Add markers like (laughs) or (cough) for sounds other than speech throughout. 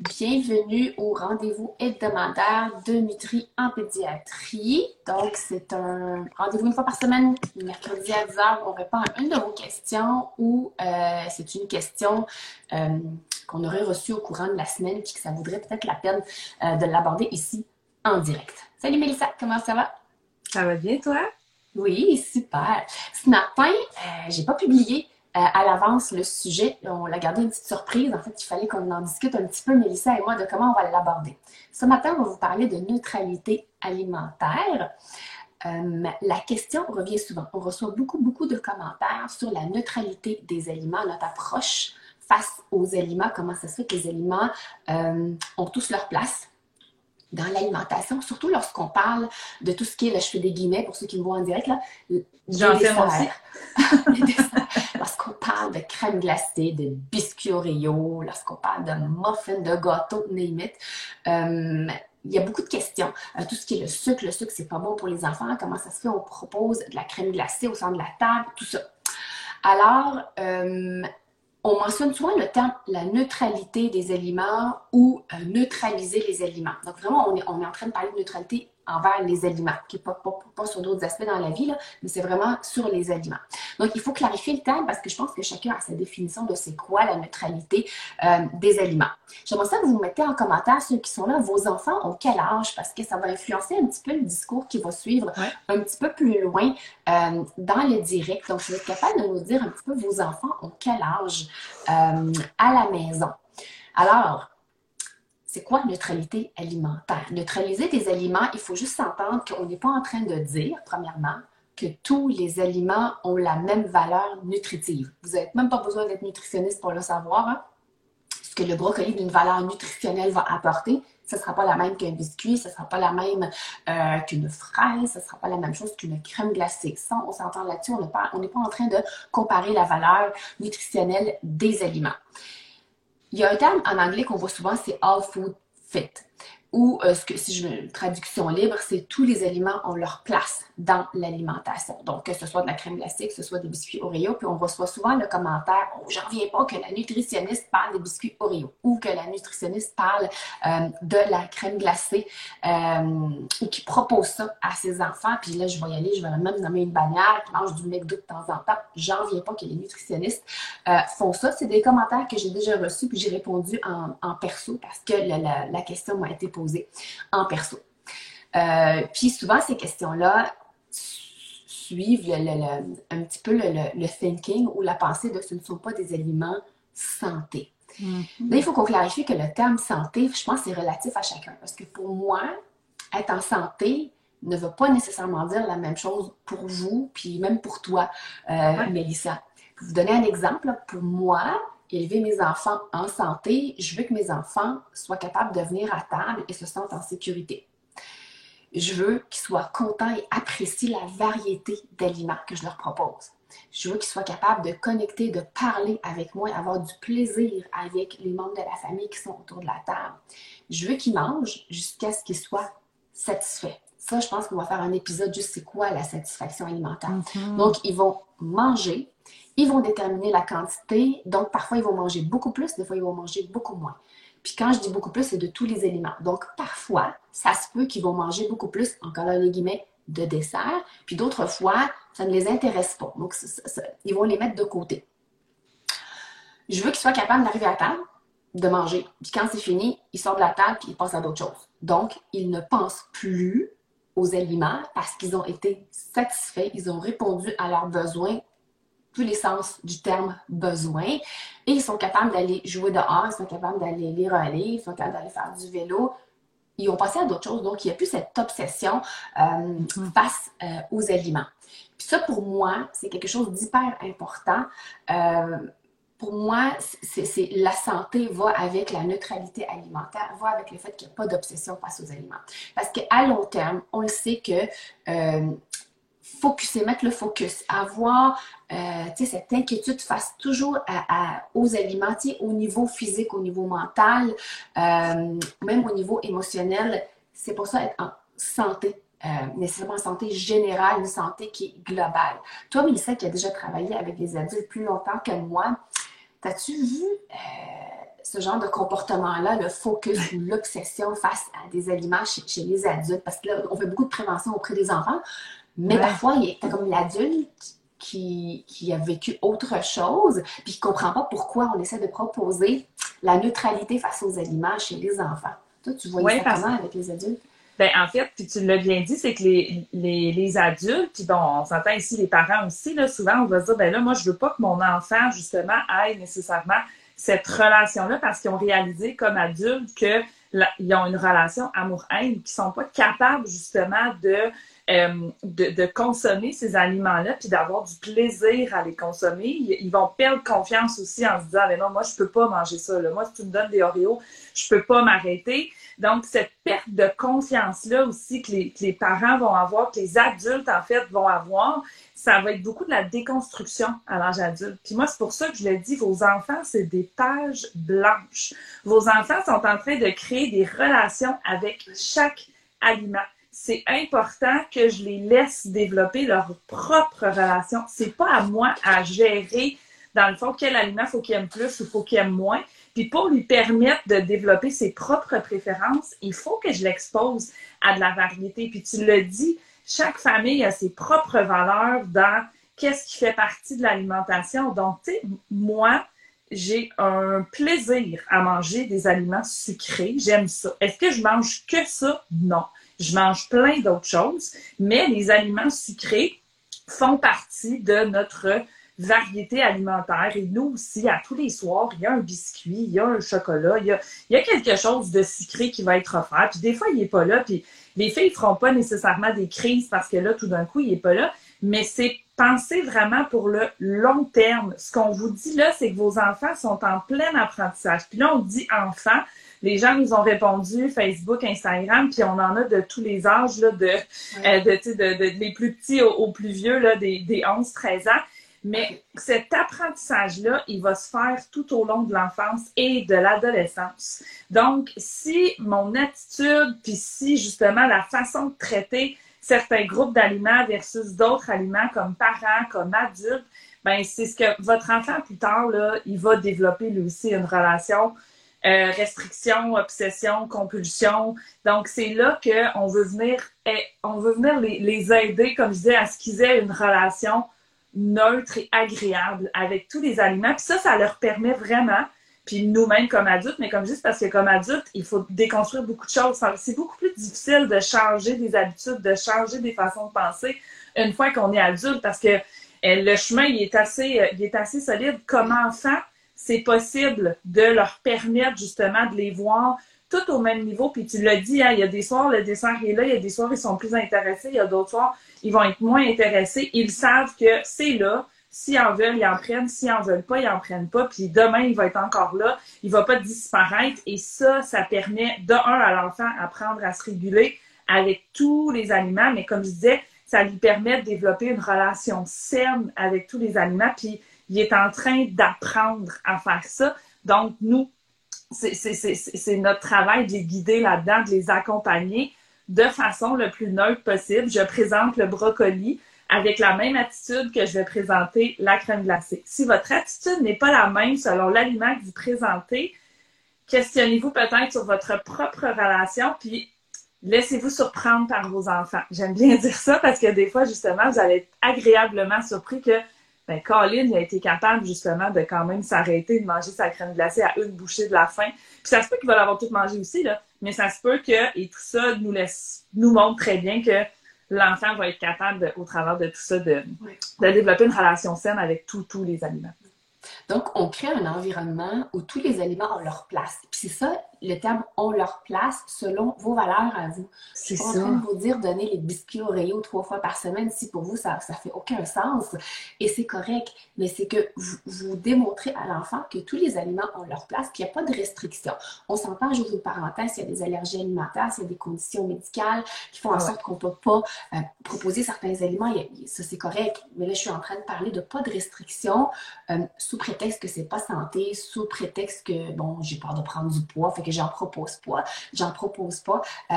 Bienvenue au rendez-vous hebdomadaire de Nutri en pédiatrie. Donc, c'est un rendez-vous une fois par semaine, mercredi à 10h, on répond à une de vos questions ou euh, c'est une question euh, qu'on aurait reçue au courant de la semaine puis que ça vaudrait peut-être la peine euh, de l'aborder ici en direct. Salut Mélissa, comment ça va? Ça va bien, toi? Oui, super. Ce matin, j'ai pas publié à l'avance le sujet. On l'a gardé une petite surprise. En fait, il fallait qu'on en discute un petit peu, Mélissa et moi, de comment on va l'aborder. Ce matin, on va vous parler de neutralité alimentaire. Euh, la question revient souvent. On reçoit beaucoup, beaucoup de commentaires sur la neutralité des aliments, notre approche face aux aliments, comment ça se fait que les aliments euh, ont tous leur place dans l'alimentation, surtout lorsqu'on parle de tout ce qui est, là, je fais des guillemets pour ceux qui me voient en direct, là, J'en fais (laughs) lorsqu'on parle de crème glacée, de biscuits Oreo, lorsqu'on parle de muffins, de gâteaux, name it, euh, il y a beaucoup de questions. Euh, tout ce qui est le sucre, le sucre, c'est pas bon pour les enfants. Comment ça se fait? On propose de la crème glacée au centre de la table, tout ça. Alors, euh, on mentionne souvent le terme la neutralité des aliments ou euh, neutraliser les aliments. Donc vraiment, on est, on est en train de parler de neutralité envers les aliments, qui n'est pas, pas, sur d'autres aspects dans la vie, mais c'est vraiment sur les aliments. Donc, il faut clarifier le terme parce que je pense que chacun a sa définition de c'est quoi la neutralité euh, des aliments. J'aimerais ça que vous mettez en commentaire ceux qui sont là, vos enfants ont quel âge? Parce que ça va influencer un petit peu le discours qui va suivre un petit peu plus loin euh, dans le direct. Donc, vous êtes capable de nous dire un petit peu vos enfants ont quel âge euh, à la maison? Alors, c'est quoi neutralité alimentaire? Neutraliser des aliments, il faut juste s'entendre qu'on n'est pas en train de dire, premièrement, que tous les aliments ont la même valeur nutritive. Vous n'avez même pas besoin d'être nutritionniste pour le savoir. Hein? Ce que le brocoli d'une valeur nutritionnelle va apporter, ce ne sera pas la même qu'un biscuit, ce ne sera pas la même euh, qu'une fraise, ce ne sera pas la même chose qu'une crème glacée. Ça, on s'entend là-dessus, on n'est pas, pas en train de comparer la valeur nutritionnelle des aliments. Il y a un terme en anglais qu'on voit souvent, c'est all food fit ou euh, si je veux une traduction libre, c'est tous les aliments ont leur place dans l'alimentation. Donc, que ce soit de la crème glacée, que ce soit des biscuits Oreo, puis on reçoit souvent le commentaire oh, j'en reviens pas que la nutritionniste parle des biscuits Oreo ou que la nutritionniste parle euh, de la crème glacée euh, ou qui propose ça à ses enfants. Puis là, je vais y aller, je vais même nommer une bannière qui mange du McDo de temps en temps. J'en reviens pas que les nutritionnistes font ça. C'est des commentaires que j'ai déjà reçus, puis j'ai répondu en, perso parce que la, question m'a été posée en perso. Euh, puis souvent, ces questions-là suivent un petit peu le, thinking ou la pensée de ce ne sont pas des aliments santé. Mm-hmm. Là, il faut qu'on clarifie que le terme santé, je pense, c'est relatif à chacun. Parce que pour moi, être en santé ne veut pas nécessairement dire la même chose pour vous, puis même pour toi, euh, Mélissa. Pour vous donner un exemple, pour moi, élever mes enfants en santé, je veux que mes enfants soient capables de venir à table et se sentent en sécurité. Je veux qu'ils soient contents et apprécient la variété d'aliments que je leur propose. Je veux qu'ils soient capables de connecter, de parler avec moi, avoir du plaisir avec les membres de la famille qui sont autour de la table. Je veux qu'ils mangent jusqu'à ce qu'ils soient satisfaits. Ça, je pense qu'on va faire un épisode juste c'est quoi la satisfaction alimentaire. Mm-hmm. Donc, ils vont manger, ils vont déterminer la quantité. Donc, parfois, ils vont manger beaucoup plus, des fois, ils vont manger beaucoup moins. Puis quand je dis beaucoup plus, c'est de tous les éléments. Donc, parfois, ça se peut qu'ils vont manger beaucoup plus, encore là, les guillemets, de dessert, puis d'autres fois, ça ne les intéresse pas. Donc, ils vont les mettre de côté. Je veux qu'ils soient capables d'arriver à table, de manger. Puis quand c'est fini, ils sortent de la table puis ils passent à d'autres choses. Donc, ils ne pensent plus aux aliments parce qu'ils ont été satisfaits, ils ont répondu à leurs besoins, tous les sens du terme besoin, et ils sont capables d'aller jouer dehors, ils sont capables d'aller lire un livre, ils sont capables d'aller faire du vélo. Ils ont passé à d'autres choses, donc il n'y a plus cette obsession euh, mm-hmm. face euh, aux aliments. Puis ça, pour moi, c'est quelque chose d'hyper important. Euh, pour moi, c'est la santé va avec la neutralité alimentaire, va avec le fait qu'il n'y a pas d'obsession face aux aliments. Parce qu'à long terme, on le sait que euh, focuser, mettre le focus, avoir euh, cette inquiétude face toujours aux aliments, au niveau physique, au niveau mental, euh, même au niveau émotionnel, c'est pour ça être en santé euh, nécessairement en santé générale, une santé qui est globale. Toi, Mélissa, qui a déjà travaillé avec des adultes plus longtemps que moi, as-tu vu euh, ce genre de comportement-là, le focus ou l'obsession face à des aliments chez, les adultes? Parce que là, on fait beaucoup de prévention auprès des enfants, mais parfois, il y a comme l'adulte qui, qui, a vécu autre chose, puis qui ne comprend pas pourquoi on essaie de proposer la neutralité face aux aliments chez les enfants. Toi, tu vois ça comment avec les adultes? Ben, en fait, puis tu l'as bien dit, c'est que les, les, les, adultes, puis bon, on s'entend ici les parents aussi, là, souvent on va se dire, ben là, moi, je veux pas que mon enfant, justement, ait nécessairement cette relation-là parce qu'ils ont réalisé comme adultes qu'ils ont une relation amour-haine, qui sont pas capables, justement, de, euh, de, de, consommer ces aliments-là, puis d'avoir du plaisir à les consommer. Ils, vont perdre confiance aussi en se disant, ben non, moi, je peux pas manger ça. Là. Moi, si tu me donnes des Oreos, je peux pas m'arrêter. Donc, cette perte de confiance-là aussi que les, parents vont avoir, que les adultes, en fait, vont avoir, ça va être beaucoup de la déconstruction à l'âge adulte. Puis moi, c'est pour ça que je le dis, vos enfants, c'est des pages blanches. Vos enfants sont en train de créer des relations avec chaque aliment. C'est important que je les laisse développer leur propre relation. C'est pas à moi à gérer, dans le fond, quel aliment faut qu'il aime plus ou faut qu'il aime moins. Puis pour lui permettre de développer ses propres préférences, il faut que je l'expose à de la variété. Puis tu le dis, chaque famille a ses propres valeurs dans qu'est-ce qui fait partie de l'alimentation. Donc, tu sais, moi, j'ai un plaisir à manger des aliments sucrés. J'aime ça. Est-ce que je mange que ça? Non. Je mange plein d'autres choses, mais les aliments sucrés font partie de notre variété alimentaire. Et nous aussi, à tous les soirs, il y a un biscuit, il y a un chocolat, il y a, il y a quelque chose de sucré qui va être offert. Puis des fois, il n'est pas là. Puis les filles ne feront pas nécessairement des crises parce que là, tout d'un coup, il n'est pas là. Mais c'est penser vraiment pour le long terme. Ce qu'on vous dit là, c'est que vos enfants sont en plein apprentissage. Puis là, on dit enfants. Les gens nous ont répondu Facebook, Instagram, puis on en a de tous les âges, là, de, euh, de, de, de, les plus petits aux, plus vieux, là, des, des 11-13 ans. Mais cet apprentissage-là, il va se faire tout au long de l'enfance et de l'adolescence. Donc, si mon attitude, puis si justement la façon de traiter certains groupes d'aliments versus d'autres aliments comme parents, comme adultes, ben c'est ce que votre enfant plus tard, là, il va développer lui aussi une relation euh, restriction, obsession, compulsion. Donc, c'est là qu'on veut venir, eh, on veut venir les, les aider, comme je disais, à ce qu'ils aient une relation neutre et agréable avec tous les aliments. Puis ça, ça leur permet vraiment, puis nous-mêmes comme adultes, mais comme juste parce que comme adultes, il faut déconstruire beaucoup de choses. C'est beaucoup plus difficile de changer des habitudes, de changer des façons de penser une fois qu'on est adulte parce que eh, le chemin, il est assez, euh, il est assez solide. Comme enfant, c'est possible de leur permettre justement de les voir tout au même niveau. Puis tu l'as dit, hein, il y a des soirs, le dessert est là, il y a des soirs, ils sont plus intéressés, il y a d'autres soirs, ils vont être moins intéressés. Ils savent que c'est là. S'ils en veulent, ils en prennent. S'ils en veulent pas, ils en prennent pas. Puis demain, il va être encore là. Il va pas disparaître. Et ça, ça permet, de un, à l'enfant, apprendre à se réguler avec tous les aliments. Mais comme je disais, ça lui permet de développer une relation saine avec tous les aliments. Puis il est en train d'apprendre à faire ça. Donc, nous, c'est notre travail de les guider là-dedans, de les accompagner de façon le plus neutre possible. Je présente le brocoli avec la même attitude que je vais présenter la crème glacée. Si votre attitude n'est pas la même selon l'aliment que vous présentez, questionnez-vous peut-être sur votre propre relation, puis laissez-vous surprendre par vos enfants. J'aime bien (laughs) dire ça parce que des fois, justement, vous allez être agréablement surpris que ben, Colin a été capable justement de quand même s'arrêter de manger sa crème glacée à une bouchée de la fin. Puis ça se peut qu'il va l'avoir tout mangé aussi, là, mais ça se peut que, et tout ça nous laisse, nous montre très bien que l'enfant va être capable, au travers de tout ça, de, de développer une relation saine avec tous les aliments. Donc, on crée un environnement où tous les aliments ont leur place. Puis c'est ça, le terme ont leur place selon vos valeurs à vous. Je suis en train de vous dire donner les biscuits Oreo trois fois par semaine. Si pour vous, ça ne fait aucun sens. Et c'est correct. Mais c'est que vous, vous, démontrez à l'enfant que tous les aliments ont leur place, qu'il n'y a pas de restriction. On s'entend, j'ouvre une parenthèse, s'il y a des allergies alimentaires, s'il y a des conditions médicales qui font en sorte qu'on ne peut pas euh, proposer certains aliments, ça c'est correct. Mais là, je suis en train de parler de pas de restriction euh, sous prétexte que c'est pas santé, sous prétexte que, bon, j'ai peur de prendre du poids, fait que j'en propose pas, j'en propose pas euh,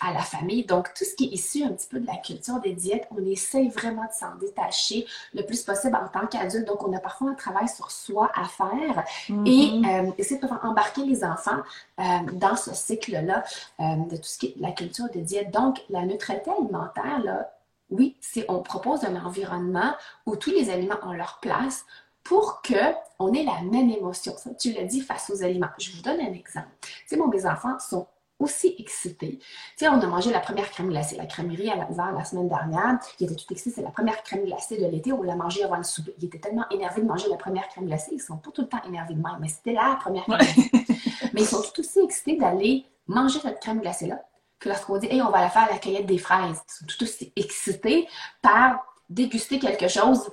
à la famille. Donc, tout ce qui est issu un petit peu de la culture des diètes, on essaye vraiment de s'en détacher le plus possible en tant qu'adulte. Donc, on a parfois un travail sur soi à faire et mm-hmm. euh, essayer de embarquer les enfants euh, dans ce cycle-là de tout ce qui est la culture des diètes. Donc, la neutralité alimentaire, là, oui, c'est on propose un environnement où tous les aliments ont leur place pour qu'on ait la même émotion. Ça, tu l'as dit face aux aliments. Je vous donne un exemple. Tu sais, bon, mes enfants sont aussi excités. Tu sais, on a mangé la première crème glacée, la crèmerie à l'hiver la semaine dernière. Il était tout excité, c'est la première crème glacée de l'été. On l'a mangée avant le souper. Il était tellement énervé de manger la première crème glacée. Ils sont pas tout le temps énervés de même, mais c'était la première crème glacée. (laughs) mais ils sont tout aussi excités d'aller manger cette crème glacée-là que lorsqu'on dit, hey, on va la faire à la cueillette des fraises. Ils sont tout aussi excités par déguster quelque chose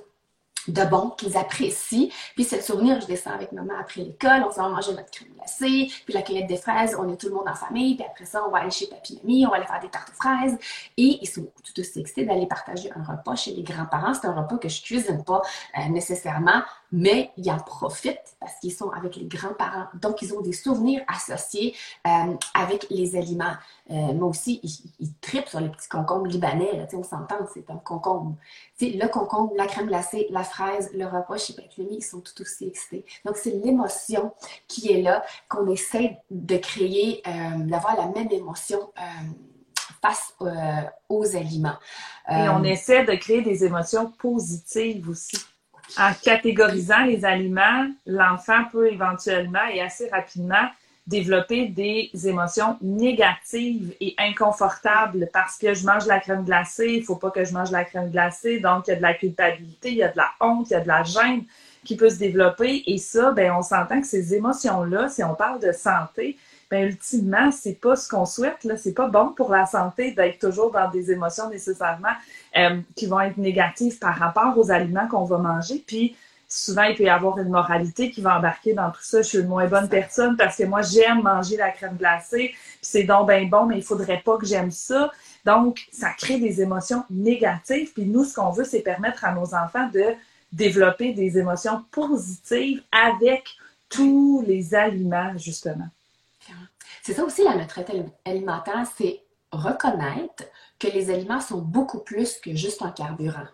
de bon, qu'ils apprécient. Puis c'est le souvenir, je descends avec maman après l'école, on s'en va manger notre crème glacée, puis la cueillette des fraises, on est tout le monde en famille, puis après ça, on va aller chez papy mamie, on va aller faire des tartes aux fraises. Et ils sont tout aussi excités d'aller partager un repas chez les grands-parents. C'est un repas que je cuisine pas euh, nécessairement, mais ils en profitent parce qu'ils sont avec les grands-parents. Donc, ils ont des souvenirs associés euh, avec les aliments. Euh, moi aussi, ils, ils tripent sur les petits concombres libanais. Là, on s'entend, c'est un concombre. le concombre, la crème glacée, la fraise, le repas chez Papy ils sont tout aussi excités. Donc, c'est l'émotion qui est là, qu'on essaie de créer, euh, d'avoir la même émotion face aux aliments. Et on essaie de créer des émotions positives aussi en catégorisant les aliments, l'enfant peut éventuellement et assez rapidement développer des émotions négatives et inconfortables parce que je mange la crème glacée, il faut pas que je mange la crème glacée, donc il y a de la culpabilité, il y a de la honte, il y a de la gêne qui peut se développer et ça, ben on s'entend que ces émotions-là, si on parle de santé, ben ultimement, c'est pas ce qu'on souhaite. Là, c'est pas bon pour la santé d'être toujours dans des émotions nécessairement euh, qui vont être négatives par rapport aux aliments qu'on va manger. Puis souvent, il peut y avoir une moralité qui va embarquer dans tout ça. Je suis une moins bonne personne parce que moi, j'aime manger la crème glacée, puis c'est donc bien bon, mais il faudrait pas que j'aime ça. Donc, ça crée des émotions négatives. Puis nous, ce qu'on veut, c'est permettre à nos enfants de développer des émotions positives avec tous les aliments, justement. C'est ça aussi la neutralité alimentaire, c'est reconnaître que les aliments sont beaucoup plus que juste un carburant.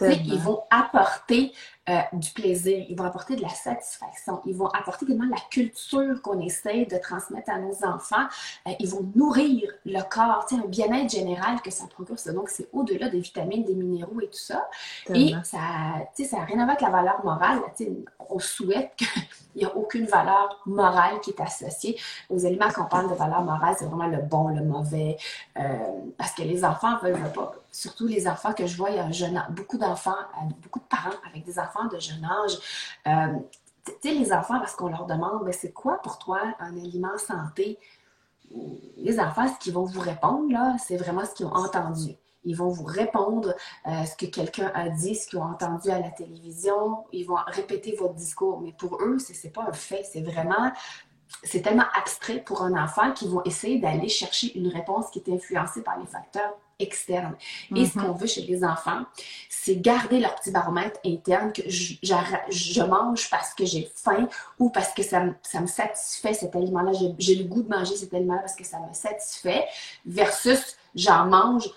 Ils vont apporter euh, du plaisir, ils vont apporter de la satisfaction, ils vont apporter également la culture qu'on essaie de transmettre à nos enfants, euh, ils vont nourrir le corps, un bien-être général que ça procure. Donc, c'est au-delà des vitamines, des minéraux et tout ça. Et ça n'a rien à voir avec la valeur morale. On souhaite qu'il (laughs) n'y ait aucune valeur morale qui est associée aux aliments. Quand on parle de valeur morale, c'est vraiment le bon, le mauvais, euh, parce que les enfants veulent pas surtout les enfants que je vois, il y a beaucoup d'enfants, beaucoup de parents avec des enfants de jeune âge. Euh, tu sais, les enfants, parce qu'on leur demande, ben, c'est quoi pour toi un aliment santé? Les enfants, ce qu'ils vont vous répondre, c'est vraiment ce qu'ils ont entendu. Ils vont vous répondre euh, ce que quelqu'un a dit, ce qu'ils ont entendu à la télévision. Ils vont répéter votre discours. Mais pour eux, ce n'est pas un fait. C'est vraiment, c'est tellement abstrait pour un enfant qu'ils vont essayer d'aller chercher une réponse qui est influencée par les facteurs externe. Et ce mhm. qu'on veut chez les enfants, c'est garder leur petit baromètre interne que je, je mange parce que j'ai faim ou parce que ça, ça me satisfait cet aliment-là. J'ai le goût de manger cet aliment-là parce que ça me satisfait versus j'en mange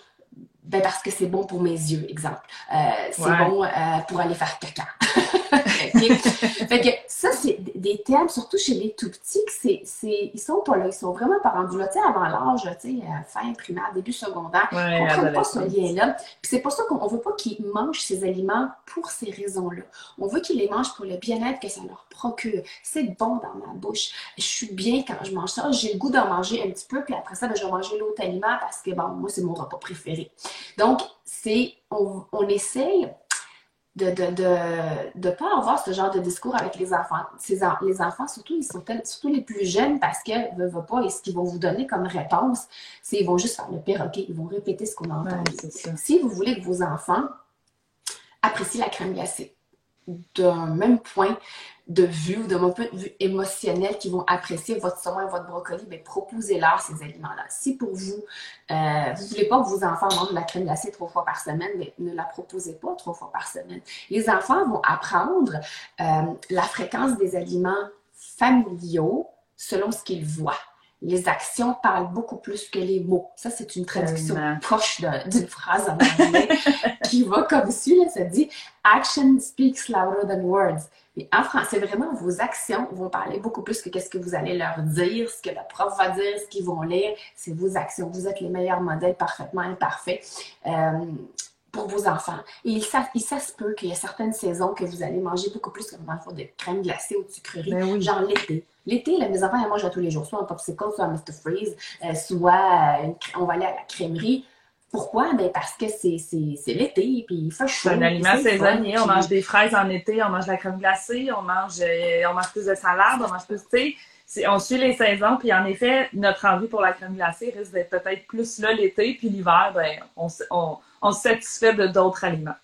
ben parce que c'est bon pour mes yeux, exemple. Euh, c'est bon euh, pour aller faire caca. (laughs) fait que ça, c'est des thèmes, surtout chez les tout petits, que c'est, c'est, ils sont pas là. Ils sont vraiment pas rendus là, tu sais, avant l'âge, tu sais, euh, fin primaire, début secondaire. Ouais, on ne pas ce lien-là. Puis c'est pour ça qu'on veut pas qu'ils mangent ces aliments pour ces raisons-là. On veut qu'ils les mangent pour le bien-être que ça leur procure. C'est bon dans ma bouche. Je suis bien quand je mange ça. J'ai le goût d'en manger un petit peu, puis après ça, ben, je vais manger l'autre aliment parce que, bon, moi, c'est mon repas préféré. Donc, c'est, on, on essaye de ne de, de, de pas avoir ce genre de discours avec les enfants. Ces les enfants, surtout, ils sont tel- surtout les plus jeunes parce que ne veulent pas, et ce qu'ils vont vous donner comme réponse, c'est ils vont juste faire le perroquet, ils vont répéter ce qu'on a entendu. Si vous voulez que vos enfants apprécient la crème glacée d'un même point de vue ou d'un point de vue émotionnel qui vont apprécier votre saumon votre brocoli, bien, proposez-leur ces aliments-là. Si pour vous, euh, vous ne voulez pas que vos enfants mangent de la crème glacée trois fois par semaine, mais ne la proposez pas trois fois par semaine. Les enfants vont apprendre euh, la fréquence des aliments familiaux selon ce qu'ils voient. Les actions parlent beaucoup plus que les mots. Ça, c'est une traduction Tellement. proche d'une phrase en anglais (laughs) qui va comme suit. Là, ça dit Action speaks louder than words. Mais en français, vraiment, vos actions vont parler beaucoup plus que qu'est-ce que vous allez leur dire, ce que le prof va dire, ce qu'ils vont lire. C'est vos actions. Vous êtes les meilleurs modèles parfaitement imparfaits. Euh, pour vos enfants. Et il, ça, ça se peut qu'il y ait certaines saisons que vous allez manger beaucoup plus fond de crème glacée ou de sucrerie, Ben oui. genre l'été. L'été, là, mes enfants, ils mangent à tous les jours, soit un popsicle, soit un Mr. Freeze, euh, soit euh, une on va aller à la crèmerie. Pourquoi? Ben parce que c'est c'est- c'est l'été, puis il fait chaud. C'est un aliment puis saisonnier. On mange des fraises en été, on mange de la crème glacée, on mange, euh, on mange plus de salade, on mange plus, tu sais, c'est- on suit les saisons. Puis en effet, notre envie pour la crème glacée risque d'être peut-être plus là l'été, puis l'hiver, ben, on, on, on se satisfait de d'autres aliments.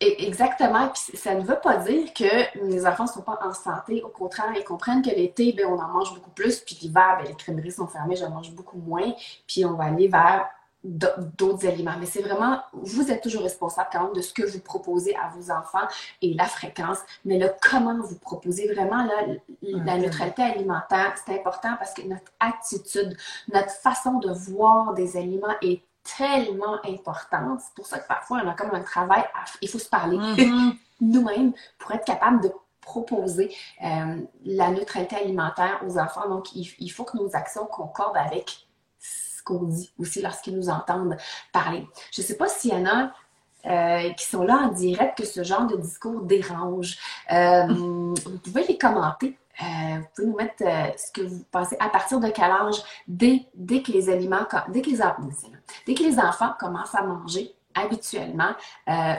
Exactement. Puis ça ne veut pas dire que les enfants ne sont pas en santé. Au contraire, ils comprennent que l'été, ben, on en mange beaucoup plus. Puis l'hiver, ben, les crèmeries sont fermées, j'en mange beaucoup moins. Puis on va aller vers d'autres aliments. Mais c'est vraiment, vous êtes toujours responsable quand même de ce que vous proposez à vos enfants et la fréquence. Mais le comment vous proposez vraiment, là, la neutralité alimentaire, c'est important parce que notre attitude, notre façon de voir des aliments est tellement importante. C'est pour ça que parfois, on a comme un travail, à- il faut se parler Mhm. (laughs) nous-mêmes pour être capable de proposer euh, la neutralité alimentaire aux enfants. Donc, il, il faut que nos actions concordent avec ce qu'on dit aussi lorsqu'ils nous entendent parler. Je ne sais pas s'il y en a euh, qui sont là en direct que ce genre de discours dérange. Euh, (laughs) vous pouvez les commenter. Euh, vous pouvez nous mettre euh, ce que vous pensez à partir de quel âge, dès, dès que les aliments, dès que les, dès que les enfants commencent à manger habituellement, euh,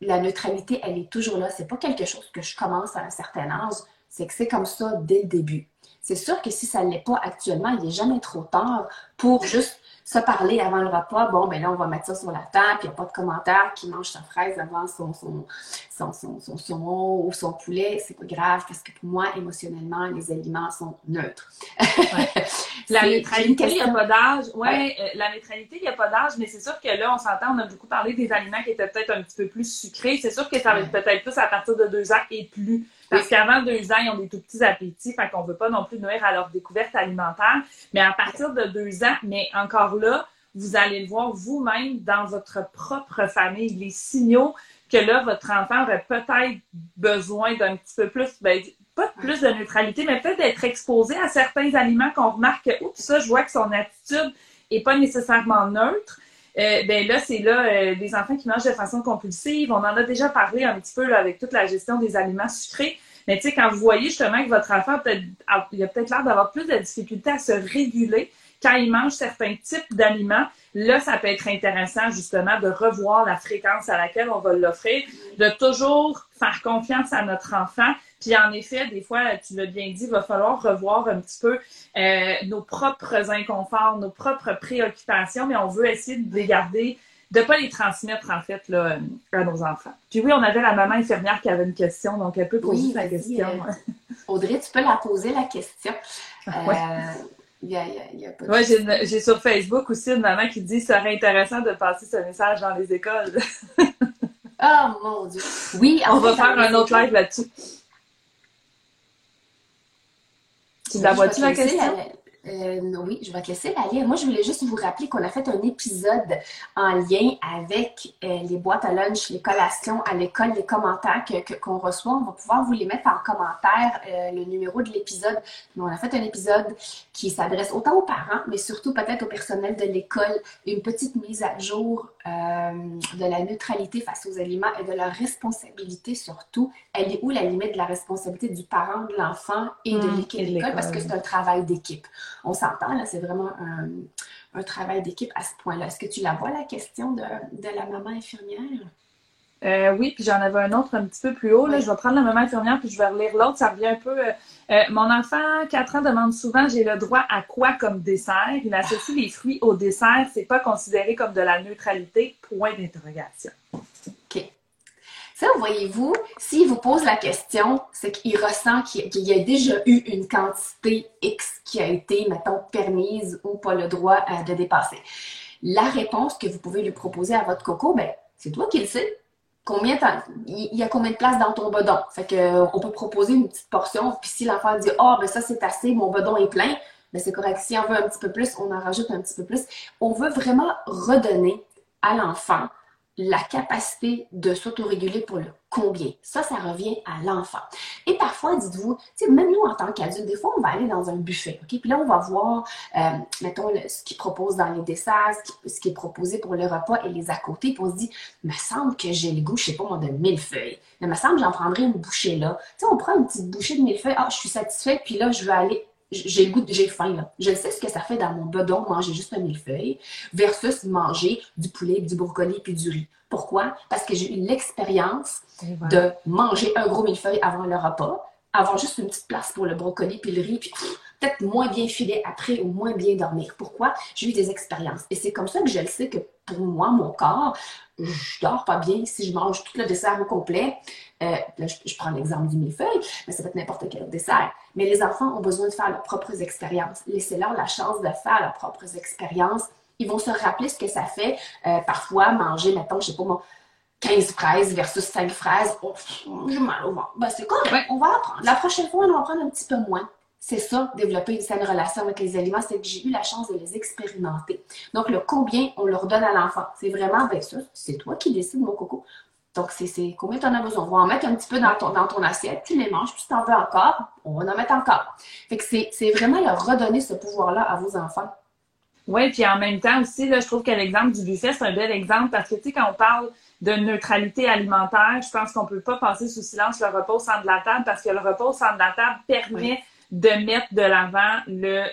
la neutralité, elle est toujours là. C'est pas quelque chose que je commence à un certain âge, c'est que c'est comme ça dès le début. C'est sûr que si ça ne l'est pas actuellement, il n'est jamais trop tard pour juste se parler avant le repas. Bon, ben là, on va mettre ça sur la table, puis il n'y a pas de commentaire qui mange sa fraise avant son, son, son, son, son saumon ou son poulet. C'est pas grave parce que pour moi, émotionnellement, les aliments sont neutres. (laughs) La C'est une neutralité, il n'y a pas d'âge. Oui, la neutralité, il n'y a pas d'âge, mais c'est sûr que là, on s'entend, on a beaucoup parlé des aliments qui étaient peut-être un petit peu plus sucrés. C'est sûr que ça va être peut-être plus à partir de deux ans et plus. Parce qu'avant deux ans, ils ont des tout petits appétits, fait qu'on ne veut pas non plus nuire à leur découverte alimentaire. Mais à partir de deux ans, mais encore là, vous allez le voir vous-même dans votre propre famille, les signaux que là, votre enfant aurait peut-être besoin d'un petit peu plus, ben, pas plus de neutralité, mais peut-être d'être exposé à certains aliments qu'on remarque que, oups, ça, je vois que son attitude est pas nécessairement neutre. Euh, ben là, c'est là euh, des enfants qui mangent de façon compulsive. On en a déjà parlé un petit peu avec toute la gestion des aliments sucrés. Mais tu sais, quand vous voyez justement que votre enfant a- il a peut-être l'air d'avoir plus de difficultés à se réguler quand il mange certains types d'aliments, là, ça peut être intéressant justement de revoir la fréquence à laquelle on va l'offrir, de toujours faire confiance à notre enfant. Puis en effet, des fois, tu l'as bien dit, il va falloir revoir un petit peu euh, nos propres inconforts, nos propres préoccupations, mais on veut essayer de les garder, de ne pas les transmettre en fait là, à nos enfants. Puis oui, on avait la maman infirmière qui avait une question, donc elle peut poser Oui, sa vas-y, question. euh, Audrey, tu peux la poser la question. (laughs) Euh, Ouais. il y a, il y a- il y a pas de Ouais, j'ai, sur Facebook aussi une maman qui dit ça serait intéressant de passer ce message dans les écoles. (laughs) Oh mon Dieu. Oui, On va faire un autre live là-dessus. Tu la vois-tu laisser question? la- Euh, oui, je vais te laisser la lire. Moi, je voulais juste vous rappeler qu'on a fait un épisode en lien avec euh, les boîtes à lunch, les collations à l'école, les commentaires qu'on reçoit. On va pouvoir vous les mettre en commentaire, euh, le numéro de l'épisode. on a fait un épisode qui s'adresse autant aux parents, mais surtout peut-être au personnel de l'école. Une petite mise à jour de la neutralité face aux aliments et de leur responsabilité surtout. Elle est où la limite de la responsabilité du parent, de l'enfant et de mmh, l'équipe Parce que c'est un travail d'équipe on s'entend, là, c'est vraiment un, travail d'équipe à ce point-là. Est-ce que tu la vois, la question de, la maman infirmière? Euh, oui, puis j'en avais un autre un petit peu plus haut. Là. Je vais prendre la maman infirmière puis je vais relire l'autre. Ça revient un peu. Euh, euh, mon enfant, 4 ans, demande souvent j'ai le droit à quoi comme dessert? Il associe les fruits au dessert. C'est pas considéré comme de la neutralité? Point d'interrogation. Ça, voyez-vous, s'il vous pose la question, c'est qu'il ressent qu'il y a déjà eu une quantité X qui a été, mettons, permise ou pas le droit euh, de dépasser. La réponse que vous pouvez lui proposer à votre coco, ben, c'est toi qui le sais. Combien il y a combien de place dans ton bedon? Fait que, euh, on peut proposer une petite portion, puis si l'enfant dit Ah, oh, ben ça c'est assez, mon bedon est plein, ben c'est correct. Si on veut un petit peu plus, on en rajoute un petit peu plus. On veut vraiment redonner à l'enfant la capacité de s'autoréguler pour le combien. Ça, ça revient à l'enfant. Et parfois, dites-vous, même nous en tant qu'adultes, des fois, on va aller dans un buffet, OK? Puis là, on va voir, euh, mettons, ce qu'ils proposent dans les desserts, ce qui, est proposé pour le repas et les à côté, puis on se dit, me semble que j'ai le goût, je sais pas moi, de mille feuilles. Mais me semble j'en prendrais une bouchée là. Tu sais, on prend une petite bouchée de mille feuilles, ah, je suis satisfaite, puis là, je vais aller j'ai le goût, j'ai faim, là. Je sais ce que ça fait dans mon bedon manger juste un millefeuille versus manger du poulet, du brocoli puis du riz. Pourquoi? Parce que j'ai eu l'expérience de manger un gros millefeuille avant le repas, avoir juste une petite place pour le brocoli puis le riz, puis peut-être moins bien filer après ou moins bien dormir. Pourquoi? J'ai eu des expériences. Et c'est comme ça que je le sais que pour moi, mon corps, je dors pas bien si je mange tout le dessert au complet. Euh, là, je, prends l'exemple du millefeuille, mais ça peut être n'importe quel dessert. Mais les enfants ont besoin de faire leurs propres expériences. Laissez-leur la chance de faire leurs propres expériences. Ils vont se rappeler ce que ça fait. Euh, parfois, manger, mettons, je sais pas moi, 15 fraises versus 5 fraises. Oh, j'ai mal au ventre. Ben, c'est correct, on va apprendre. La prochaine fois, on va prendre un petit peu moins. C'est ça, développer une saine relation avec les aliments, c'est que j'ai eu la chance de les expérimenter. Donc, le combien on leur donne à l'enfant, c'est vraiment, bien ça, c'est toi qui décides, mon coco. Donc, c'est combien tu en as besoin? On va en mettre un petit peu dans ton, dans ton assiette, tu les manges, puis tu en veux encore, on va en mettre encore. Fait que c'est vraiment leur redonner ce pouvoir-là à vos enfants. Oui, puis en même temps aussi, là, je trouve que l'exemple du buffet, c'est un bel exemple parce que, tu sais, quand on parle de neutralité alimentaire, je pense qu'on ne peut pas passer sous silence le repos au centre de la table parce que le repos au centre de la table permet de mettre de l'avant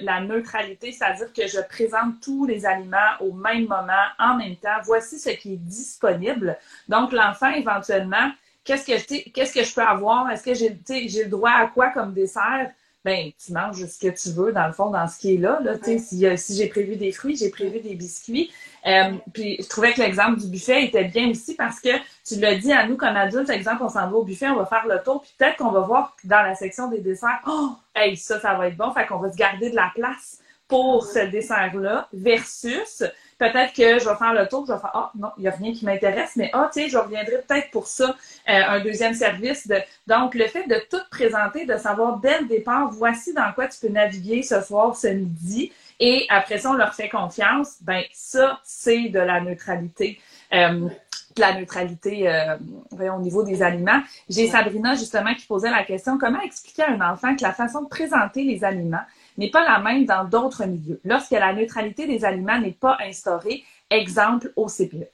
la neutralité, c'est-à-dire que je présente tous les aliments au même moment, en même temps. Voici ce qui est disponible. Donc, l'enfant, éventuellement, qu'est-ce que, qu'est-ce que je peux avoir? Est-ce que j'ai, j'ai le droit à quoi comme dessert? Ben tu manges ce que tu veux dans le fond dans ce qui est là. là Si, si j'ai prévu des fruits, j'ai prévu des biscuits. Euh, puis je trouvais que l'exemple du buffet était bien aussi parce que tu l'as dit à nous comme adultes, exemple, on s'en va au buffet, on va faire le tour, puis peut-être qu'on va voir dans la section des desserts, oh, hey, ça, ça va être bon, fait qu'on va se garder de la place pour ce dessert-là versus peut-être que je vais faire le tour, je vais faire Ah, non, il n'y a rien qui m'intéresse, mais ah, tiens, je reviendrai peut-être pour ça, euh, un deuxième service. De... Donc, le fait de tout présenter, de savoir dès le départ, voici dans quoi tu peux naviguer ce soir, ce midi, et après ça, on leur fait confiance, ben ça, c'est de la neutralité. Euh, la neutralité euh, au niveau des aliments. J'ai Sabrina justement qui posait la question comment expliquer à un enfant que la façon de présenter les aliments n'est pas la même dans d'autres milieux. Lorsque la neutralité des aliments n'est pas instaurée, exemple au CPE.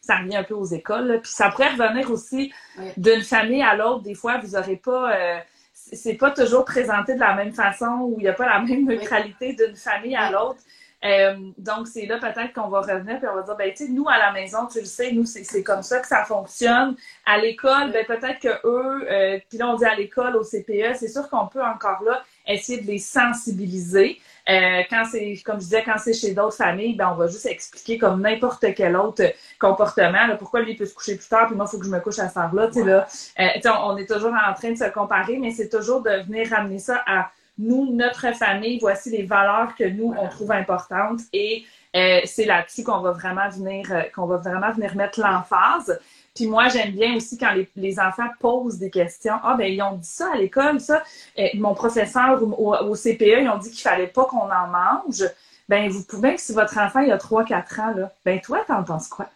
Ça revient un peu aux écoles, puis ça pourrait revenir aussi d'une famille à l'autre. Des fois, vous n'aurez pas, euh, c'est pas toujours présenté de la même façon ou il n'y a pas la même neutralité d'une famille à l'autre. Euh, donc, c'est là peut-être qu'on va revenir et on va dire, ben, tu sais, nous, à la maison, tu le sais, nous, c'est comme ça que ça fonctionne. À l'école, ben, peut-être que eux, euh, puis là, on dit à l'école, au CPE, c'est sûr qu'on peut encore là essayer de les sensibiliser. Euh, quand c'est, comme je disais, quand c'est chez d'autres familles, ben on va juste expliquer comme n'importe quel autre comportement. Là, pourquoi lui peut se coucher plus tard, puis moi, il faut que je me couche à cette heure-là. là, euh, on, est toujours en train de se comparer, mais c'est toujours de venir ramener ça à nous, notre famille, voici les valeurs que nous, on trouve importantes. Et euh, c'est là-dessus qu'on va vraiment venir, qu'on va vraiment venir mettre l'emphase. Puis moi, j'aime bien aussi quand les, enfants posent des questions. Ah, ben ils ont dit ça à l'école, ça. Euh, mon professeur au, au, CPE, ils ont dit qu'il fallait pas qu'on en mange. Ben, vous pouvez, si votre enfant il a 3-4 ans, là, ben toi, t'en penses quoi?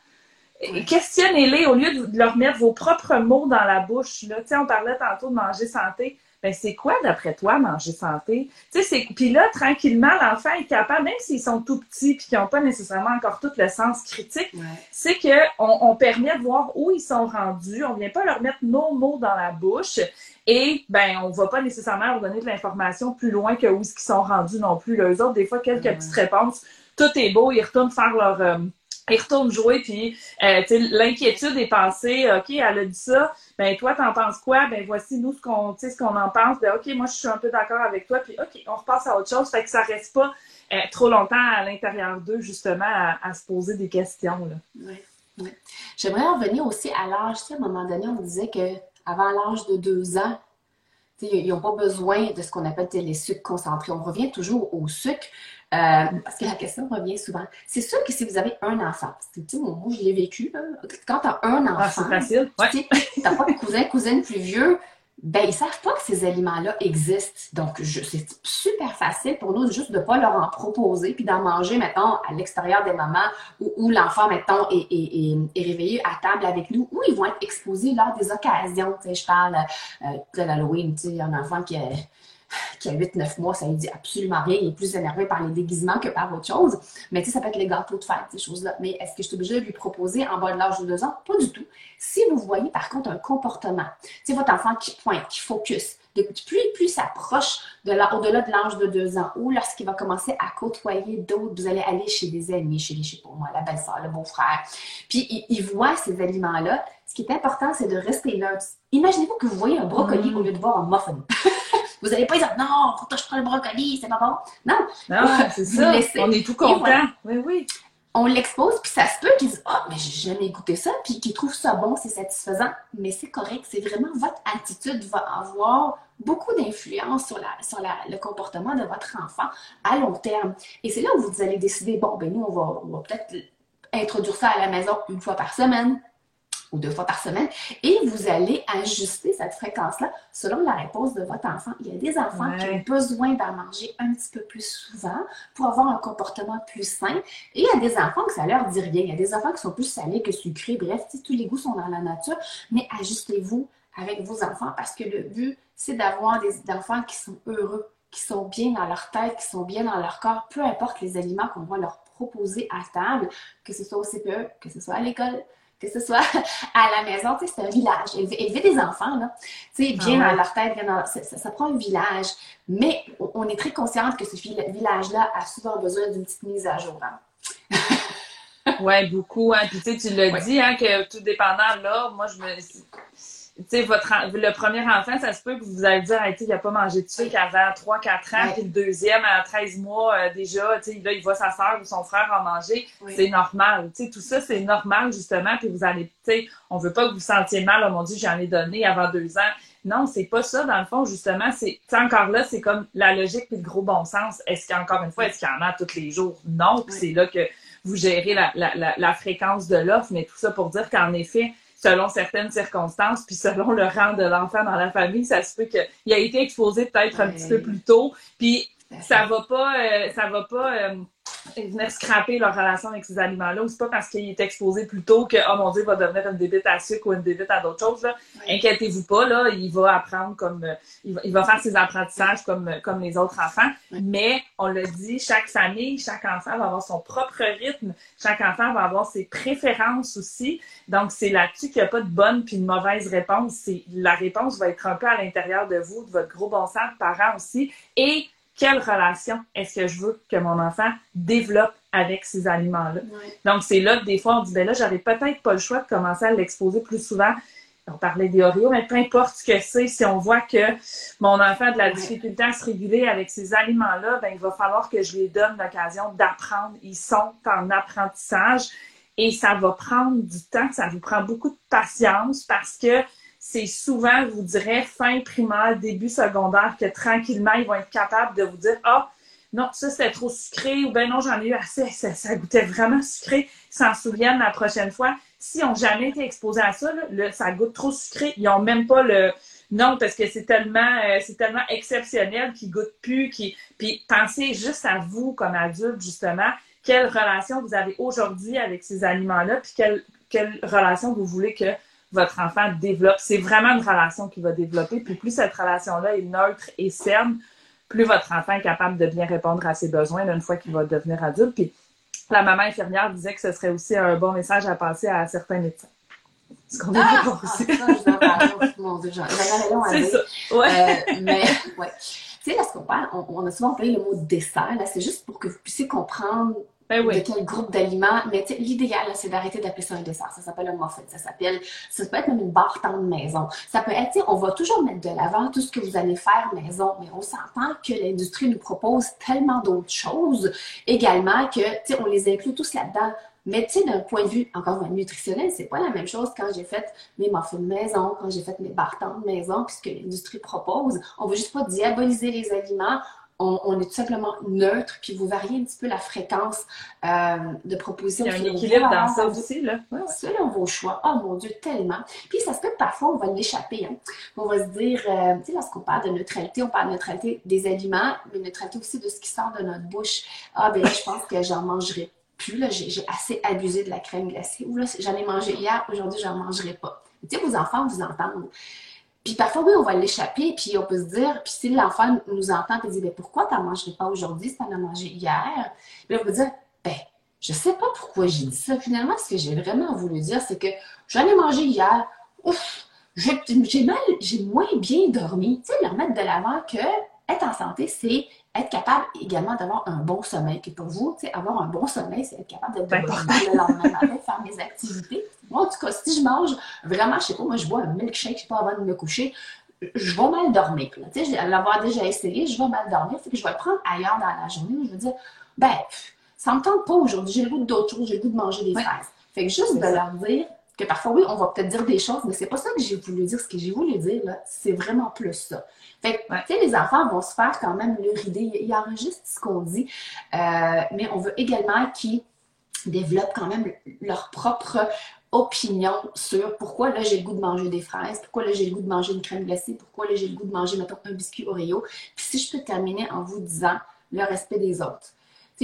Questionnez-les au lieu de leur mettre vos propres mots dans la bouche. Là. on parlait tantôt de manger santé ben c'est quoi d'après toi manger santé? Tu sais, puis là, tranquillement, l'enfant est capable, même s'ils sont tout petits puis qu'ils n'ont pas nécessairement encore tout le sens critique, c'est qu'on on permet de voir où ils sont rendus. On vient pas leur mettre nos mots dans la bouche et ben on va pas nécessairement leur donner de l'information plus loin que où ils sont rendus non plus. Eux autres, des fois, quelques petites réponses, tout est beau, ils retournent faire leur... Euh, ils retournent jouer, puis euh, l'inquiétude est passée, OK, elle a dit ça, ben toi, t'en penses quoi? Ben voici nous ce qu'on ce qu'on en pense. Ben OK, moi je suis un peu d'accord avec toi, puis OK, on repasse à autre chose. Fait que ça reste pas euh, trop longtemps à l'intérieur d'eux, justement, à, se poser des questions. Oui, J'aimerais revenir aussi à l'âge. Tu sais, à un moment donné, on disait qu'avant l'âge de deux ans, ils n'ont pas besoin de ce qu'on appelle les sucres concentrés. On revient toujours au sucre. Euh, parce que la question revient souvent. C'est sûr que si vous avez un enfant, parce que, tu sais, moi, je l'ai vécu, quand tu as un ah, enfant, ah, facile. tu n'as pas de cousin, cousine plus vieux, ben, ils savent pas que ces aliments-là existent. Donc, c'est super facile pour nous juste de pas leur en proposer, puis d'en manger, mettons, à l'extérieur des mamans, où, l'enfant, mettons, est, est, réveillé à table avec nous, où ils vont être exposés lors des occasions. Tu sais, je parle euh, de l'Halloween, tu sais, un enfant qui est (sighs) qui a 8-9 mois, ça ne dit absolument rien. Il est plus énervé par les déguisements que par autre chose. Mais tu sais, ça peut être les gâteaux de fête, ces choses-là. Mais est-ce que je suis obligée de lui proposer en bas de l'âge de 2 ans? Pas du tout. Si vous voyez par contre un comportement, tu sais, votre enfant qui pointe, qui focus, plus plus s'approche de au-delà de l'âge de 2 ans, ou lorsqu'il va commencer à côtoyer d'autres, vous allez aller chez des amis, chez les, je sais pas moi, la belle-sœur, le beau-frère, puis il, il voit ces aliments-là, ce qui est important, c'est de rester neutre. Imaginez-vous que vous voyez un brocoli mm. au lieu de voir un muffin. (laughs) Vous n'allez pas dire non, faut que je prenne le brocoli, c'est pas bon. Non. Non, c'est ça. On est tout content. Oui, oui. On l'expose, puis ça se peut qu'ils disent Ah, oh, mais j'ai jamais goûté ça, puis qu'ils trouvent ça bon, c'est satisfaisant. Mais c'est correct. C'est vraiment votre attitude va avoir beaucoup d'influence sur, la, sur la, le comportement de votre enfant à long terme. Et c'est là où vous allez décider bon, ben nous, on va, on va peut-être introduire ça à la maison une fois par semaine, ou deux fois par semaine, et vous allez ajuster cette fréquence-là selon la réponse de votre enfant. Il y a des enfants qui ont besoin d'en manger un petit peu plus souvent pour avoir un comportement plus sain, et il y a des enfants que ça leur dit rien. Il y a des enfants qui sont plus salés que sucrés. Bref, tous les goûts sont dans la nature, mais ajustez-vous avec vos enfants parce que le but, c'est d'avoir des enfants qui sont heureux, qui sont bien dans leur tête, qui sont bien dans leur corps, peu importe les aliments qu'on va leur proposer à table, que ce soit au CPE, que ce soit à l'école, que ce soit à la maison, tu sais, c'est un village. Élever, des enfants, là, tu sais, bien ah dans leur tête, bien ça, prend un village. Mais on est très consciente que ce village-là a souvent besoin d'une petite mise à jour. Hein. oui, beaucoup. Hein. Puis tu sais, tu l'as dit, hein, que tout dépendant, là, moi, je me sais, votre, le premier enfant, ça se peut que vous allez dire, il n'a pas mangé de sucre avant 3-4 ans, puis le deuxième, à 13 mois euh, déjà, là, il voit sa soeur ou son frère en manger. C'est normal. sais, tout ça, c'est normal, justement, puis vous allez, on veut pas que vous sentiez mal, oh mon Dieu, j'en ai donné avant deux ans. Non, c'est pas ça, dans le fond, justement, c'est, encore là, c'est comme la logique puis le gros bon sens. Est-ce qu'encore une fois, est-ce qu'il y en a tous les jours? Non, c'est là que vous gérez la, la, la, la fréquence de l'offre, mais tout ça pour dire qu'en effet, selon certaines circonstances, puis selon le rang de l'enfant dans la famille, ça se peut qu'il a été exposé peut-être un petit peu plus tôt, puis ça. va pas, euh, ça va pas euh, venir scraper leur relation avec ces aliments-là, ou c'est pas parce qu'il est exposé plus tôt que, oh mon Dieu, il va devenir une débite à sucre ou une débite à d'autres choses. Là. Inquiétez-vous pas, là, il va apprendre comme, euh, il, va, faire ses apprentissages comme, comme les autres enfants. Mais, on le dit, chaque famille, chaque enfant va avoir son propre rythme, chaque enfant va avoir ses préférences aussi. Donc, c'est là-dessus qu'il n'y a pas de bonne puis de mauvaise réponse. C'est, la réponse va être un peu à l'intérieur de vous, de votre gros bon sens de parents aussi. Et quelle relation est-ce que je veux que mon enfant développe avec ces aliments-là? Donc, c'est là que des fois, on dit, ben là, j'avais peut-être pas le choix de commencer à l'exposer plus souvent. On parlait des Oreos, mais peu importe ce que c'est, si on voit que mon enfant a de la difficulté à se réguler avec ces aliments-là, ben, il va falloir que je lui donne l'occasion d'apprendre. Ils sont en apprentissage et ça va prendre du temps, ça vous prend beaucoup de patience parce que c'est souvent, je vous dirais, fin primaire, début secondaire, que tranquillement, ils vont être capables de vous dire Ah, non, ça c'était trop sucré ou ben non, j'en ai eu assez, ça, goûtait vraiment sucré, ils s'en souviennent la prochaine fois. S'ils n'ont jamais été exposés à ça, là, ça goûte trop sucré, ils n'ont même pas le. Non, parce que c'est tellement, euh, c'est tellement exceptionnel qu'ils goûtent plus. Qui... Puis pensez juste à vous comme adulte, justement, quelle relation vous avez aujourd'hui avec ces aliments-là, puis quelle, quelle relation vous voulez que votre enfant développe. C'est vraiment une relation qui va développer. Puis plus cette relation-là est neutre et saine, plus votre enfant est capable de bien répondre à ses besoins une fois qu'il va devenir adulte. Puis la maman infirmière disait que ce serait aussi un bon message à passer à certains médecins. Ce qu'on ah, ah, ça, je mon Dieu, j'en C'est ça, ouais. Euh, mais, ouais. Tu sais, là, ce qu'on parle, on, a souvent employé le mot dessert, là, c'est juste pour que vous puissiez comprendre ben de quel groupe d'aliments. Mais l'idéal, c'est d'arrêter d'appeler ça un dessert. Ça s'appelle un muffin. Ça s'appelle, ça peut être même une barre de maison. Ça peut être, on va toujours mettre de l'avant tout ce que vous allez faire maison, mais on s'entend que l'industrie nous propose tellement d'autres choses également que, on les inclut tous là-dedans. Mais tu sais, d'un point de vue encore nutritionnel, c'est pas la même chose quand j'ai fait mes muffins maison, quand j'ai fait mes bartons de maison, puisque l'industrie propose. On veut juste pas diaboliser les aliments, on, est tout simplement neutre, puis vous variez un petit peu la fréquence euh, de proposition. Il y a un équilibre dans ça aussi, là. Selon vos choix. Oh mon Dieu, tellement. Puis ça se peut que parfois, on va l'échapper. Hein. On va se dire, euh, tu sais, lorsqu'on parle de neutralité, on parle de neutralité des aliments, mais neutralité aussi de ce qui sort de notre bouche. Ah, ben je pense que j'en mangerai plus. Là, j'ai assez abusé de la crème glacée. Ou là, j'en ai mangé hier, aujourd'hui, j'en mangerai pas. Tu sais, vos enfants vous entendent. Puis parfois, oui, on va l'échapper, puis on peut se dire, puis si l'enfant nous entend et dit, ben pourquoi tu n'en mangerais pas aujourd'hui si tu en as mangé hier? Puis on peut dire, ben, je sais pas pourquoi j'ai dit ça. Finalement, ce que j'ai vraiment voulu dire, c'est que j'en ai mangé hier. Ouf, j'ai mal, j'ai moins bien dormi. Tu sais, leur mettre de l'avant que être en santé, c'est être capable également d'avoir un bon sommeil. Pour vous, avoir un bon sommeil, c'est être capable d'être de le lendemain matin, faire mes activités. Moi, en tout cas, si je mange vraiment, je sais pas, moi, je bois un milkshake, je sais pas, avant de me coucher, je vais mal dormir. Tu sais, l'avoir déjà essayé, je vais mal dormir. Fait que je vais le prendre ailleurs dans la journée où je vais dire, ben, ça me tente pas aujourd'hui, j'ai le goût d'autre chose, j'ai le goût de manger des fraises. Fait que juste de leur dire que parfois, oui, on va peut-être dire des choses, mais c'est pas ça que j'ai voulu dire. Ce que j'ai voulu dire, là, c'est vraiment plus ça. Fait que, tu sais, les enfants vont se faire quand même leur idée. Ils enregistrent ce qu'on dit, euh, mais on veut également qu'ils développent quand même leur propre opinion sur pourquoi là j'ai le goût de manger des fraises, pourquoi là j'ai le goût de manger une crème glacée, pourquoi là j'ai le goût de manger, mettons, un biscuit Oreo. Puis si je peux terminer en vous disant le respect des autres.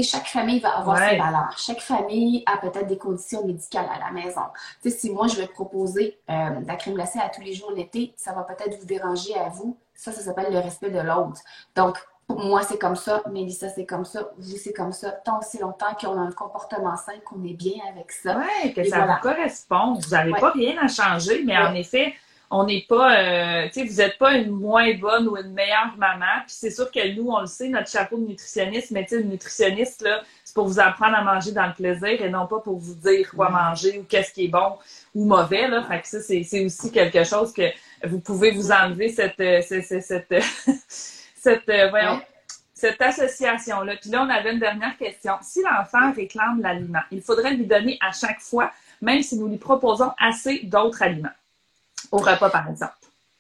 Chaque famille va avoir ses valeurs. Chaque famille a peut-être des conditions médicales à la maison. sais, si moi, je vais proposer euh, de la crème glacée à tous les jours l'été, ça va peut-être vous déranger à vous. Ça, ça s'appelle le respect de l'autre. Donc, moi, c'est comme ça, Mélissa, c'est comme ça, vous, c'est comme ça. Tant aussi longtemps qu'on a un comportement sain, qu'on est bien avec ça. Oui, que ça vous correspond. Vous n'avez pas rien à changer, mais en effet, on n'est pas, euh, tu sais, vous n'êtes pas une moins bonne ou une meilleure maman. Puis c'est sûr que nous, on le sait, notre chapeau de nutritionniste, mais tu sais, le nutritionniste, là, c'est pour vous apprendre à manger dans le plaisir et non pas pour vous dire quoi manger ou qu'est-ce qui est bon ou mauvais, là. Fait que ça, c'est aussi quelque chose que vous pouvez vous enlever cette, euh, cette, cette (laughs) cette, euh, voyons, cette association-là. Puis là, on avait une dernière question. Si l'enfant réclame l'aliment, il faudrait lui donner à chaque fois, même si nous lui proposons assez d'autres aliments. Au repas, par exemple.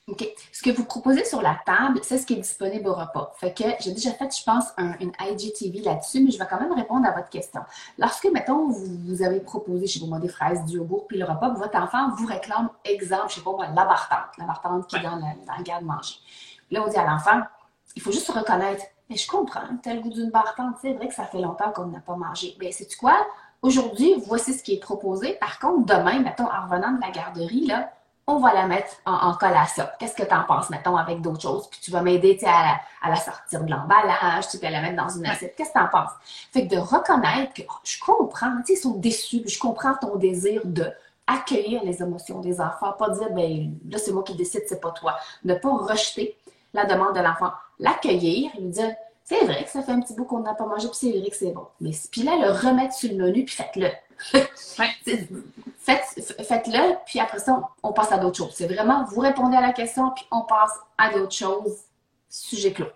OK. Ce que vous proposez sur la table, c'est ce qui est disponible au repas. Fait que j'ai déjà fait, je pense, un, une IGTV là-dessus, mais je vais quand même répondre à votre question. Lorsque, mettons, vous, avez proposé, je sais pas moi, des fraises, du yogourt, puis le repas, votre enfant vous réclame, exemple, je sais pas moi, la bartante, la bartante qui est dans, la, dans le garde-manger. Là, on dit à l'enfant, il faut juste se reconnaître. Mais je comprends, tel goût d'une bartende, c'est vrai que ça fait longtemps qu'on n'a pas mangé. Mais c'est quoi? Aujourd'hui, voici ce qui est proposé. Par contre, demain, mettons, en revenant de la garderie, là, on va la mettre en, collation. Qu'est-ce que tu en penses, mettons, avec d'autres choses? Puis tu vas m'aider à, à, la sortir de l'emballage, tu peux la mettre dans une assiette. Qu'est-ce que tu en penses? Fait que de reconnaître que oh, je comprends, tu sais, ils sont déçus, je comprends ton désir de accueillir les émotions des enfants, pas dire, ben là, c'est moi qui décide, c'est pas toi. Ne pas rejeter la demande de l'enfant, l'accueillir, lui dire c'est vrai que ça fait un petit bout qu'on n'a pas mangé, puis c'est vrai que c'est bon. Mais puis là, le remettre sur le menu, puis faites-le. Faites-le, puis après ça, on passe à d'autres choses. C'est vraiment, vous répondez à la question, puis on passe à d'autres choses, sujet clos.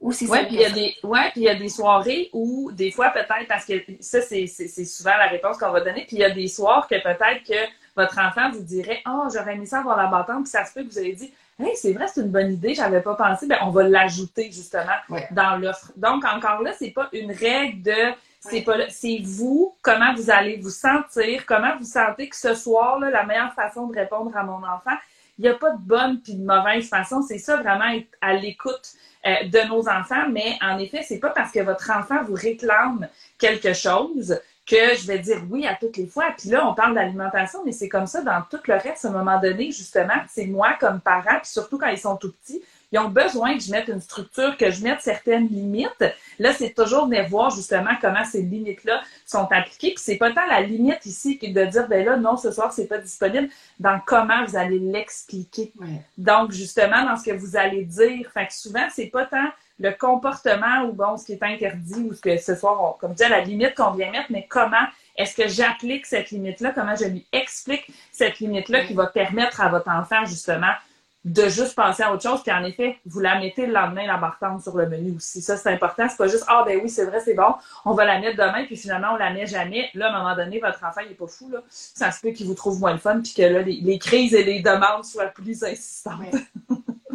Ou si ouais, puis il y a des ouais, puis il y a des soirées où des fois peut-être parce que ça c'est souvent la réponse qu'on va donner, puis il y a des soirs que peut-être que votre enfant vous dirait Oh, j'aurais aimé ça avoir la bâtonne, puis ça se peut que vous avez dit Hey, c'est vrai, c'est une bonne idée, j'avais pas pensé, ben, on va l'ajouter justement dans l'offre. Donc, encore là, c'est pas une règle de c'est pas c'est vous, comment vous allez vous sentir, comment vous sentez que ce soir, là, la meilleure façon de répondre à mon enfant. Il n'y a pas de bonne puis de mauvaise façon. C'est ça vraiment être à l'écoute euh, de nos enfants. Mais en effet, c'est pas parce que votre enfant vous réclame quelque chose que je vais dire oui à toutes les fois. Puis là, on parle d'alimentation, mais c'est comme ça dans tout le reste. À un moment donné, justement, c'est moi comme parent, puis surtout quand ils sont tout petits, ils ont besoin que je mette une structure, que je mette certaines limites. Là, c'est toujours de voir justement comment ces limites-là sont appliquées. Puis c'est pas tant la limite ici que de dire, ben là, non, ce soir, c'est pas disponible, dans comment vous allez l'expliquer. Donc, justement, dans ce que vous allez dire. Fait que souvent, c'est pas tant le comportement ou bon, ce qui est interdit ou ce que ce soir, comme je la limite qu'on vient mettre, mais comment est-ce que j'applique cette limite-là? Comment je lui explique cette limite-là qui va permettre à votre enfant, justement, de juste penser à autre chose? Puis en effet, vous la mettez le lendemain, la bartende sur le menu aussi. Ça, c'est important. C'est pas juste, ah, ben oui, c'est vrai, c'est bon, on va la mettre demain, puis finalement, on la met jamais. Là, à un moment donné, votre enfant, il est pas fou, là. Ça se peut qu'il vous trouve moins le fun, puis que là, les, crises et les demandes soient plus insistantes.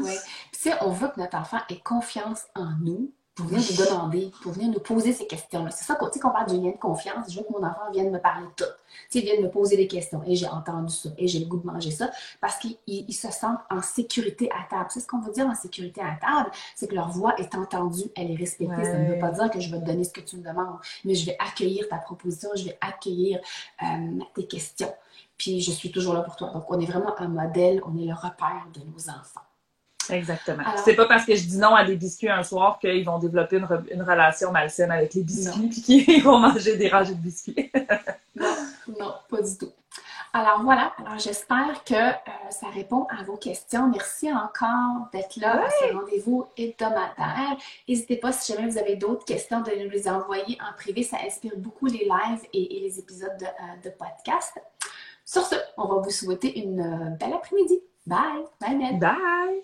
Oui. Puis, on veut que notre enfant ait confiance en nous, pour venir nous demander, pour venir nous poser ces questions-là. C'est ça, quand on parle du lien de confiance, je veux que mon enfant vienne me parler tout. Tu sais, vienne me poser des questions. Et j'ai entendu ça, et j'ai le goût de manger ça, parce qu'ils se sentent en sécurité à table. C'est ce qu'on veut dire en sécurité à table, c'est que leur voix est entendue, elle est respectée. Ça ne veut pas dire que je vais te donner ce que tu me demandes, mais je vais accueillir ta proposition, je vais accueillir euh, tes questions. Puis je suis toujours là pour toi. Donc, on est vraiment un modèle, on est le repère de nos enfants. Exactement. C'est pas parce que je dis non à des biscuits un soir qu'ils vont développer une, relation malsaine avec les biscuits et (laughs) qu'ils vont manger des rangées de biscuits. (laughs) non, non, pas du tout. Alors voilà, alors j'espère que euh, ça répond à vos questions. Merci encore d'être là à ce rendez-vous hebdomadaire. N'hésitez pas, si jamais vous avez d'autres questions, de nous les envoyer en privé. Ça inspire beaucoup les lives et, les épisodes de, euh, de, podcast. Sur ce, on va vous souhaiter une euh, belle après-midi. Bye! Bye, Bye!